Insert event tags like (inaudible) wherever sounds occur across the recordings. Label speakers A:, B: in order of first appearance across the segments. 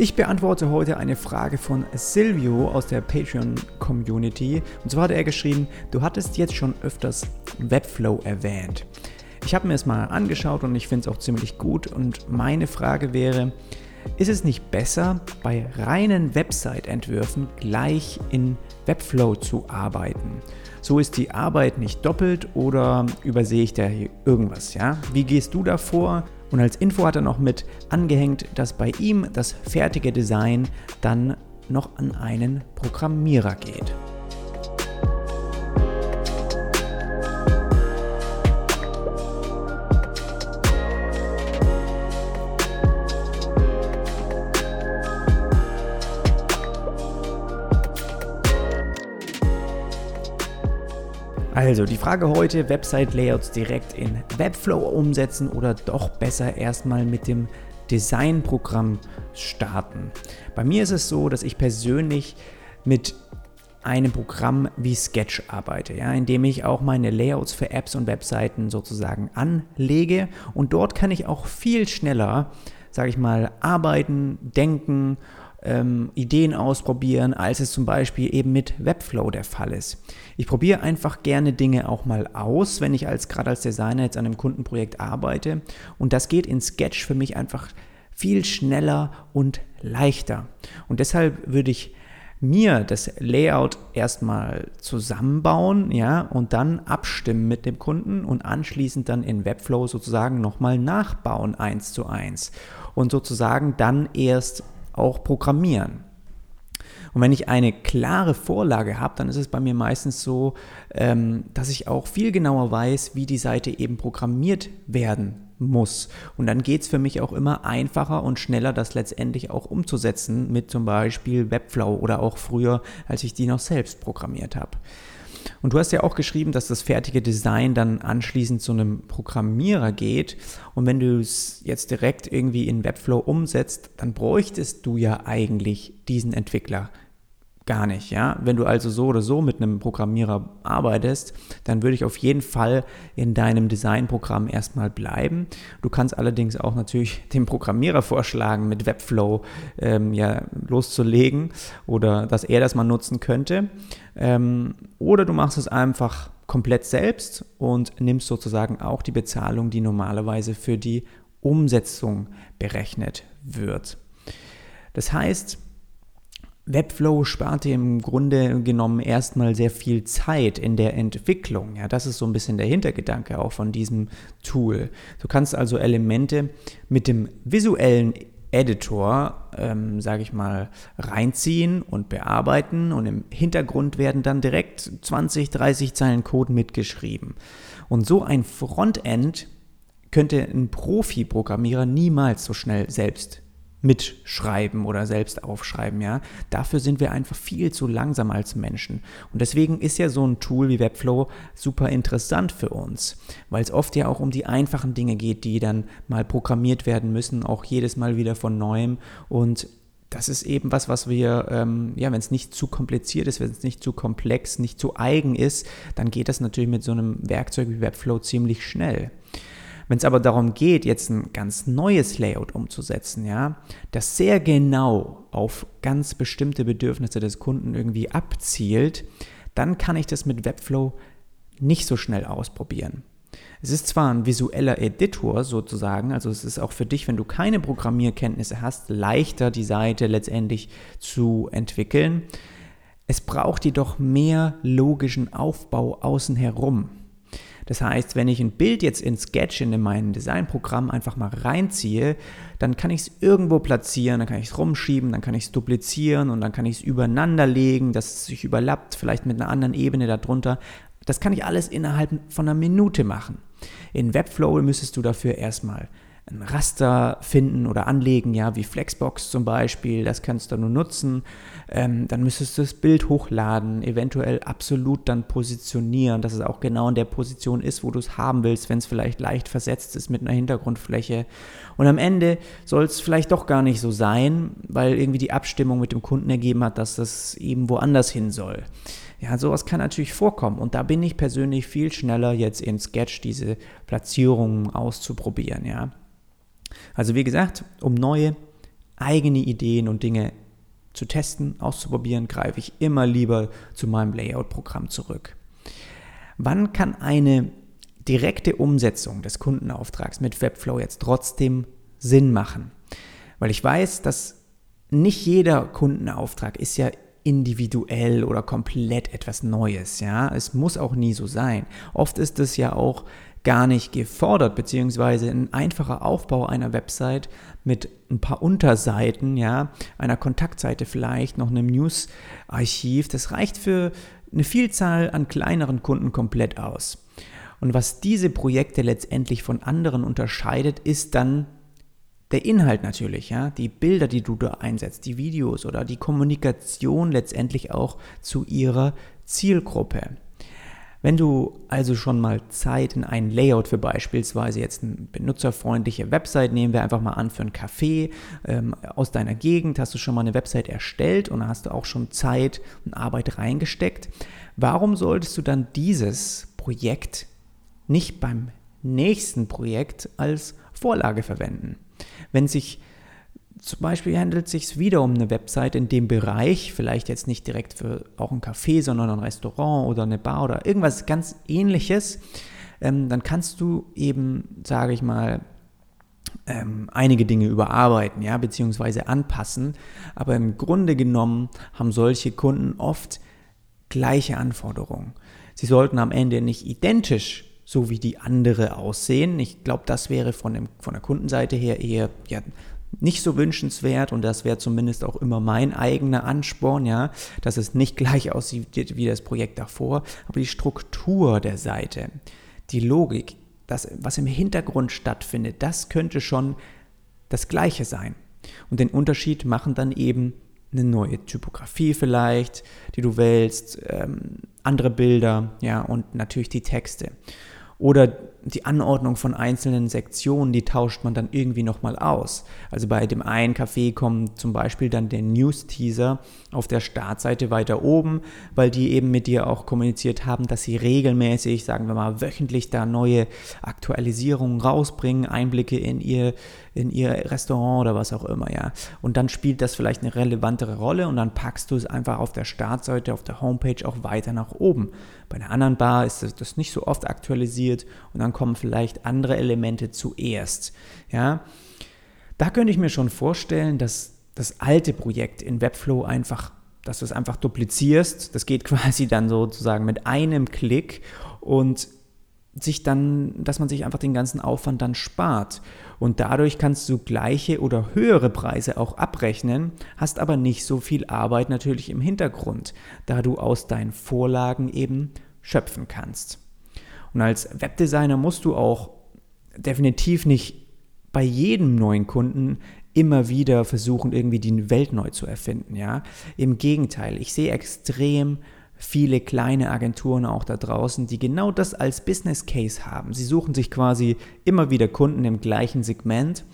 A: Ich beantworte heute eine Frage von Silvio aus der Patreon-Community. Und zwar hat er geschrieben, du hattest jetzt schon öfters Webflow erwähnt. Ich habe mir es mal angeschaut und ich finde es auch ziemlich gut. Und meine Frage wäre, ist es nicht besser, bei reinen Website-Entwürfen gleich in Webflow zu arbeiten? So ist die Arbeit nicht doppelt oder übersehe ich da hier irgendwas, ja? Wie gehst du davor? Und als Info hat er noch mit angehängt, dass bei ihm das fertige Design dann noch an einen Programmierer geht. Also die Frage heute, Website-Layouts direkt in Webflow umsetzen oder doch besser erstmal mit dem Designprogramm starten. Bei mir ist es so, dass ich persönlich mit einem Programm wie Sketch arbeite, ja, in dem ich auch meine Layouts für Apps und Webseiten sozusagen anlege und dort kann ich auch viel schneller, sage ich mal, arbeiten, denken ähm, Ideen ausprobieren, als es zum Beispiel eben mit Webflow der Fall ist. Ich probiere einfach gerne Dinge auch mal aus, wenn ich als gerade als Designer jetzt an einem Kundenprojekt arbeite. Und das geht in Sketch für mich einfach viel schneller und leichter. Und deshalb würde ich mir das Layout erstmal zusammenbauen, ja, und dann abstimmen mit dem Kunden und anschließend dann in Webflow sozusagen nochmal nachbauen eins zu eins und sozusagen dann erst auch programmieren. Und wenn ich eine klare Vorlage habe, dann ist es bei mir meistens so, ähm, dass ich auch viel genauer weiß, wie die Seite eben programmiert werden muss. Und dann geht es für mich auch immer einfacher und schneller, das letztendlich auch umzusetzen mit zum Beispiel Webflow oder auch früher, als ich die noch selbst programmiert habe. Und du hast ja auch geschrieben, dass das fertige Design dann anschließend zu einem Programmierer geht. Und wenn du es jetzt direkt irgendwie in Webflow umsetzt, dann bräuchtest du ja eigentlich diesen Entwickler gar nicht, ja. Wenn du also so oder so mit einem Programmierer arbeitest, dann würde ich auf jeden Fall in deinem Designprogramm erstmal bleiben. Du kannst allerdings auch natürlich (laughs) dem Programmierer vorschlagen, mit Webflow ähm, ja, loszulegen oder dass er das mal nutzen könnte. Ähm, oder du machst es einfach komplett selbst und nimmst sozusagen auch die Bezahlung, die normalerweise für die Umsetzung berechnet wird. Das heißt, Webflow spart dir im Grunde genommen erstmal sehr viel Zeit in der Entwicklung. Ja, das ist so ein bisschen der Hintergedanke auch von diesem Tool. Du kannst also Elemente mit dem visuellen Editor, ähm, sage ich mal, reinziehen und bearbeiten und im Hintergrund werden dann direkt 20, 30 Zeilen Code mitgeschrieben. Und so ein Frontend könnte ein Profi-Programmierer niemals so schnell selbst mitschreiben oder selbst aufschreiben, ja. Dafür sind wir einfach viel zu langsam als Menschen. Und deswegen ist ja so ein Tool wie Webflow super interessant für uns, weil es oft ja auch um die einfachen Dinge geht, die dann mal programmiert werden müssen, auch jedes Mal wieder von neuem. Und das ist eben was, was wir, ähm, ja, wenn es nicht zu kompliziert ist, wenn es nicht zu komplex, nicht zu eigen ist, dann geht das natürlich mit so einem Werkzeug wie Webflow ziemlich schnell. Wenn es aber darum geht, jetzt ein ganz neues Layout umzusetzen, ja, das sehr genau auf ganz bestimmte Bedürfnisse des Kunden irgendwie abzielt, dann kann ich das mit Webflow nicht so schnell ausprobieren. Es ist zwar ein visueller Editor sozusagen, also es ist auch für dich, wenn du keine Programmierkenntnisse hast, leichter die Seite letztendlich zu entwickeln. Es braucht jedoch mehr logischen Aufbau außen herum. Das heißt, wenn ich ein Bild jetzt in Sketch in mein Designprogramm einfach mal reinziehe, dann kann ich es irgendwo platzieren, dann kann ich es rumschieben, dann kann ich es duplizieren und dann kann ich es übereinander legen, dass es sich überlappt, vielleicht mit einer anderen Ebene darunter. Das kann ich alles innerhalb von einer Minute machen. In Webflow müsstest du dafür erstmal ein Raster finden oder anlegen, ja, wie Flexbox zum Beispiel, das kannst du nur nutzen. Ähm, dann müsstest du das Bild hochladen, eventuell absolut dann positionieren, dass es auch genau in der Position ist, wo du es haben willst, wenn es vielleicht leicht versetzt ist mit einer Hintergrundfläche. Und am Ende soll es vielleicht doch gar nicht so sein, weil irgendwie die Abstimmung mit dem Kunden ergeben hat, dass das eben woanders hin soll. Ja, sowas kann natürlich vorkommen und da bin ich persönlich viel schneller jetzt in Sketch diese Platzierungen auszuprobieren, ja. Also wie gesagt, um neue eigene Ideen und Dinge zu testen, auszuprobieren, greife ich immer lieber zu meinem Layout-Programm zurück. Wann kann eine direkte Umsetzung des Kundenauftrags mit Webflow jetzt trotzdem Sinn machen? Weil ich weiß, dass nicht jeder Kundenauftrag ist ja individuell oder komplett etwas Neues, ja. Es muss auch nie so sein. Oft ist es ja auch gar nicht gefordert, beziehungsweise ein einfacher Aufbau einer Website mit ein paar Unterseiten, ja, einer Kontaktseite vielleicht, noch einem News-Archiv, das reicht für eine Vielzahl an kleineren Kunden komplett aus. Und was diese Projekte letztendlich von anderen unterscheidet, ist dann der Inhalt natürlich, ja, die Bilder, die du da einsetzt, die Videos oder die Kommunikation letztendlich auch zu ihrer Zielgruppe. Wenn du also schon mal Zeit in ein Layout für beispielsweise jetzt eine benutzerfreundliche Website, nehmen wir einfach mal an für ein Café ähm, aus deiner Gegend, hast du schon mal eine Website erstellt und hast du auch schon Zeit und Arbeit reingesteckt, warum solltest du dann dieses Projekt nicht beim nächsten Projekt als Vorlage verwenden? Wenn sich zum Beispiel handelt es sich wieder um eine Website in dem Bereich, vielleicht jetzt nicht direkt für auch ein Café, sondern ein Restaurant oder eine Bar oder irgendwas ganz ähnliches, ähm, dann kannst du eben, sage ich mal, ähm, einige Dinge überarbeiten, ja, beziehungsweise anpassen. Aber im Grunde genommen haben solche Kunden oft gleiche Anforderungen. Sie sollten am Ende nicht identisch so wie die andere aussehen. Ich glaube, das wäre von, dem, von der Kundenseite her eher ja, nicht so wünschenswert und das wäre zumindest auch immer mein eigener Ansporn, ja, dass es nicht gleich aussieht wie das Projekt davor, aber die Struktur der Seite, die Logik, das, was im Hintergrund stattfindet, das könnte schon das Gleiche sein. Und den Unterschied machen dann eben eine neue Typografie vielleicht, die du wählst, ähm, andere Bilder, ja, und natürlich die Texte. Oder die Anordnung von einzelnen Sektionen, die tauscht man dann irgendwie nochmal aus. Also bei dem einen Café kommt zum Beispiel dann der News-Teaser auf der Startseite weiter oben, weil die eben mit dir auch kommuniziert haben, dass sie regelmäßig, sagen wir mal wöchentlich, da neue Aktualisierungen rausbringen, Einblicke in ihr, in ihr Restaurant oder was auch immer, ja. Und dann spielt das vielleicht eine relevantere Rolle und dann packst du es einfach auf der Startseite, auf der Homepage auch weiter nach oben. Bei einer anderen Bar ist das nicht so oft aktualisiert und dann kommen vielleicht andere Elemente zuerst. Ja, da könnte ich mir schon vorstellen, dass das alte Projekt in Webflow einfach, dass du es einfach duplizierst. Das geht (laughs) quasi dann sozusagen mit einem Klick und sich dann, dass man sich einfach den ganzen Aufwand dann spart. Und dadurch kannst du gleiche oder höhere Preise auch abrechnen, hast aber nicht so viel Arbeit natürlich im Hintergrund, da du aus deinen Vorlagen eben schöpfen kannst. Und als Webdesigner musst du auch definitiv nicht bei jedem neuen Kunden immer wieder versuchen, irgendwie die Welt neu zu erfinden. Ja? Im Gegenteil, ich sehe extrem viele kleine Agenturen auch da draußen, die genau das als Business Case haben. Sie suchen sich quasi immer wieder Kunden im gleichen Segment,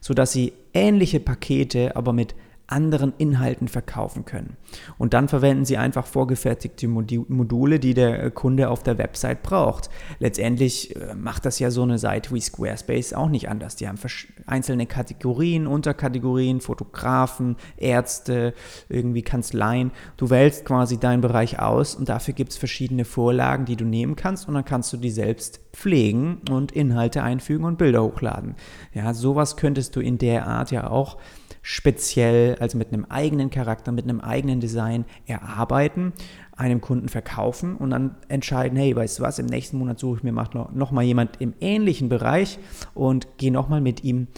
A: sodass sie ähnliche Pakete, aber mit anderen Inhalten verkaufen können. Und dann verwenden sie einfach vorgefertigte Module, die der Kunde auf der Website braucht. Letztendlich äh, macht das ja so eine Seite wie Squarespace auch nicht anders. Die haben einzelne Kategorien, Unterkategorien, Fotografen, Ärzte, irgendwie Kanzleien. Du wählst quasi deinen Bereich aus und dafür gibt es verschiedene Vorlagen, die du nehmen kannst und dann kannst du die selbst pflegen und Inhalte einfügen und Bilder hochladen. Ja, sowas könntest du in der Art ja auch speziell, also mit einem eigenen Charakter, mit einem eigenen Design erarbeiten, einem Kunden verkaufen und dann entscheiden, hey, weißt du was, im nächsten Monat suche ich mir noch, noch mal jemand im ähnlichen Bereich und gehe noch mal mit ihm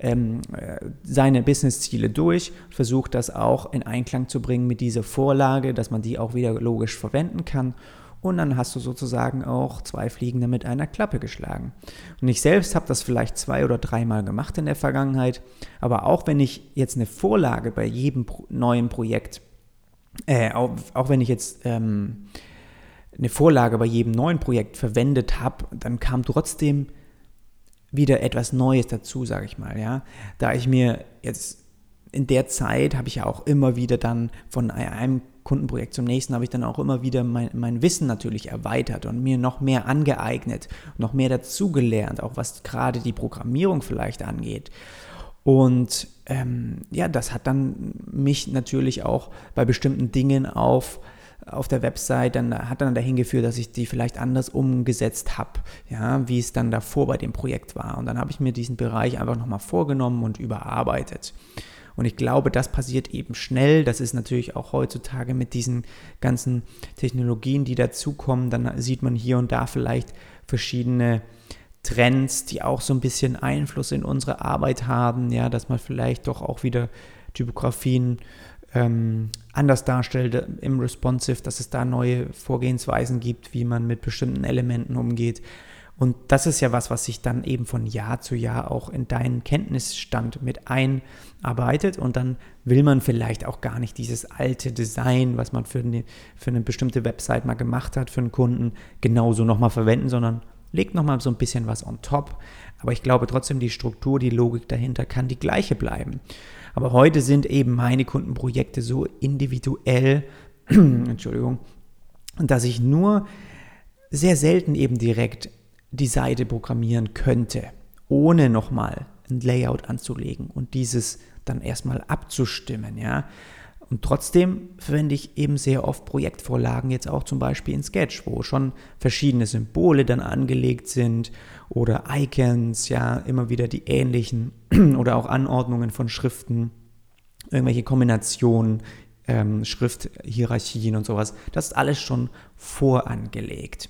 A: ähm, äh, seine Business-Ziele durch, versuche das auch in Einklang zu bringen mit dieser Vorlage, dass man die auch wieder logisch verwenden kann und dann hast du sozusagen auch zwei Fliegen mit einer Klappe geschlagen. Und ich selbst habe das vielleicht zwei oder dreimal gemacht in der Vergangenheit, aber auch wenn ich jetzt eine Vorlage bei jedem neuen Projekt, äh, auch, auch, wenn ich jetzt ähm, eine Vorlage bei jedem neuen Projekt verwendet habe, dann kam trotzdem wieder etwas Neues dazu, sage ich mal, ja. Da ich mir jetzt in der Zeit habe ich ja auch immer wieder dann von einem Kundenprojekt zum nächsten habe ich dann auch immer wieder mein, mein Wissen natürlich erweitert und mir noch mehr angeeignet, noch mehr dazugelernt, auch was gerade die Programmierung vielleicht angeht. Und ähm, ja, das hat dann mich natürlich auch bei bestimmten Dingen auf auf der Website, dann hat dann dahin geführt, dass ich die vielleicht anders umgesetzt habe, ja, wie es dann davor bei dem Projekt war. Und dann habe ich mir diesen Bereich einfach nochmal vorgenommen und überarbeitet. Und ich glaube, das passiert eben schnell. Das ist natürlich auch heutzutage mit diesen ganzen Technologien, die dazukommen. Dann sieht man hier und da vielleicht verschiedene Trends, die auch so ein bisschen Einfluss in unsere Arbeit haben. Ja, dass man vielleicht doch auch wieder Typografien ähm, anders darstellt im Responsive, dass es da neue Vorgehensweisen gibt, wie man mit bestimmten Elementen umgeht. Und das ist ja was, was sich dann eben von Jahr zu Jahr auch in deinen Kenntnisstand mit einarbeitet. Und dann will man vielleicht auch gar nicht dieses alte Design, was man für eine, für eine bestimmte Website mal gemacht hat, für einen Kunden genauso nochmal verwenden, sondern legt nochmal so ein bisschen was on top. Aber ich glaube trotzdem, die Struktur, die Logik dahinter kann die gleiche bleiben. Aber heute sind eben meine Kundenprojekte so individuell, (clears throat) Entschuldigung, dass ich nur sehr selten eben direkt die Seite programmieren könnte, ohne nochmal ein Layout anzulegen und dieses dann erstmal abzustimmen, ja. Und trotzdem verwende ich eben sehr oft Projektvorlagen, jetzt auch zum Beispiel in Sketch, wo schon verschiedene Symbole dann angelegt sind oder Icons, ja, immer wieder die ähnlichen (clears throat) oder auch Anordnungen von Schriften, irgendwelche Kombinationen, ähm, Schrifthierarchien und sowas. Das ist alles schon vorangelegt.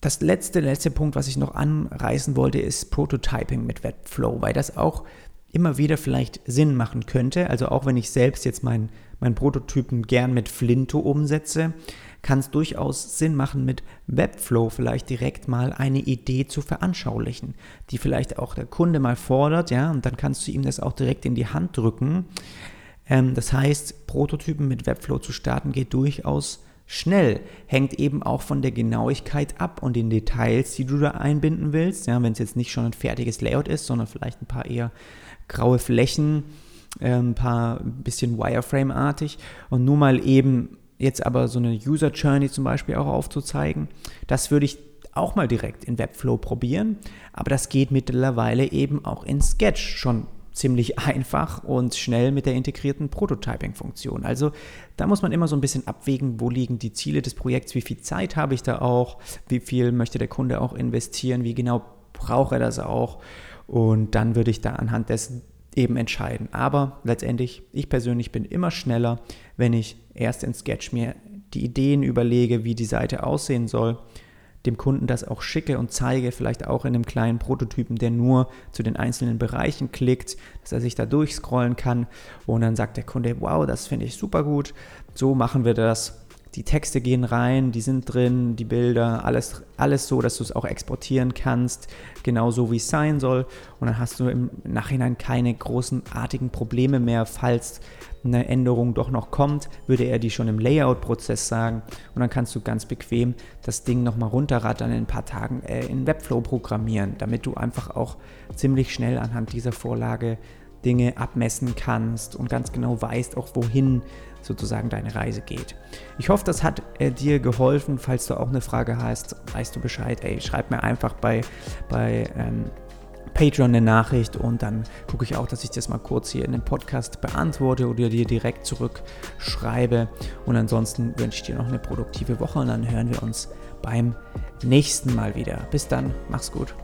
A: Das letzte, letzte Punkt, was ich noch anreißen wollte, ist Prototyping mit Webflow, weil das auch immer wieder vielleicht Sinn machen könnte. Also auch wenn ich selbst jetzt meinen mein Prototypen gern mit Flinto umsetze, kann es durchaus Sinn machen, mit Webflow vielleicht direkt mal eine Idee zu veranschaulichen, die vielleicht auch der Kunde mal fordert, ja, und dann kannst du ihm das auch direkt in die Hand drücken. Ähm, das heißt, Prototypen mit Webflow zu starten geht durchaus schnell, hängt eben auch von der Genauigkeit ab und den Details, die du da einbinden willst. Ja, wenn es jetzt nicht schon ein fertiges Layout ist, sondern vielleicht ein paar eher graue Flächen, äh, ein paar ein bisschen Wireframe-artig und nur mal eben jetzt aber so eine User Journey zum Beispiel auch aufzuzeigen. Das würde ich auch mal direkt in Webflow probieren, aber das geht mittlerweile eben auch in Sketch schon ziemlich einfach und schnell mit der integrierten Prototyping-Funktion. Also da muss man immer so ein bisschen abwägen, wo liegen die Ziele des Projekts, wie viel Zeit habe ich da auch, wie viel möchte der Kunde auch investieren, wie genau braucht er das auch. Und dann würde ich da anhand dessen eben entscheiden. Aber letztendlich, ich persönlich bin immer schneller, wenn ich erst in Sketch mir die Ideen überlege, wie die Seite aussehen soll dem Kunden das auch schicke und zeige, vielleicht auch in einem kleinen Prototypen, der nur zu den einzelnen Bereichen klickt, dass er sich da durchscrollen kann und dann sagt der Kunde, wow, das finde ich super gut, so machen wir das. Die Texte gehen rein, die sind drin, die Bilder, alles, alles so, dass du es auch exportieren kannst, genauso wie es sein soll. Und dann hast du im Nachhinein keine großenartigen Probleme mehr, falls eine Änderung doch noch kommt, würde er die schon im Layout-Prozess sagen und dann kannst du ganz bequem das Ding nochmal runterrattern in ein paar Tagen äh, in Webflow programmieren, damit du einfach auch ziemlich schnell anhand dieser Vorlage Dinge abmessen kannst und ganz genau weißt auch, wohin sozusagen deine Reise geht. Ich hoffe, das hat äh, dir geholfen. Falls du auch eine Frage hast, weißt du Bescheid. Ey, schreib mir einfach bei, bei ähm, Patreon eine Nachricht und dann gucke ich auch, dass ich das mal kurz hier in dem Podcast beantworte oder dir direkt zurückschreibe. Und ansonsten wünsche ich dir noch eine produktive Woche und dann hören wir uns beim nächsten Mal wieder. Bis dann, mach's gut.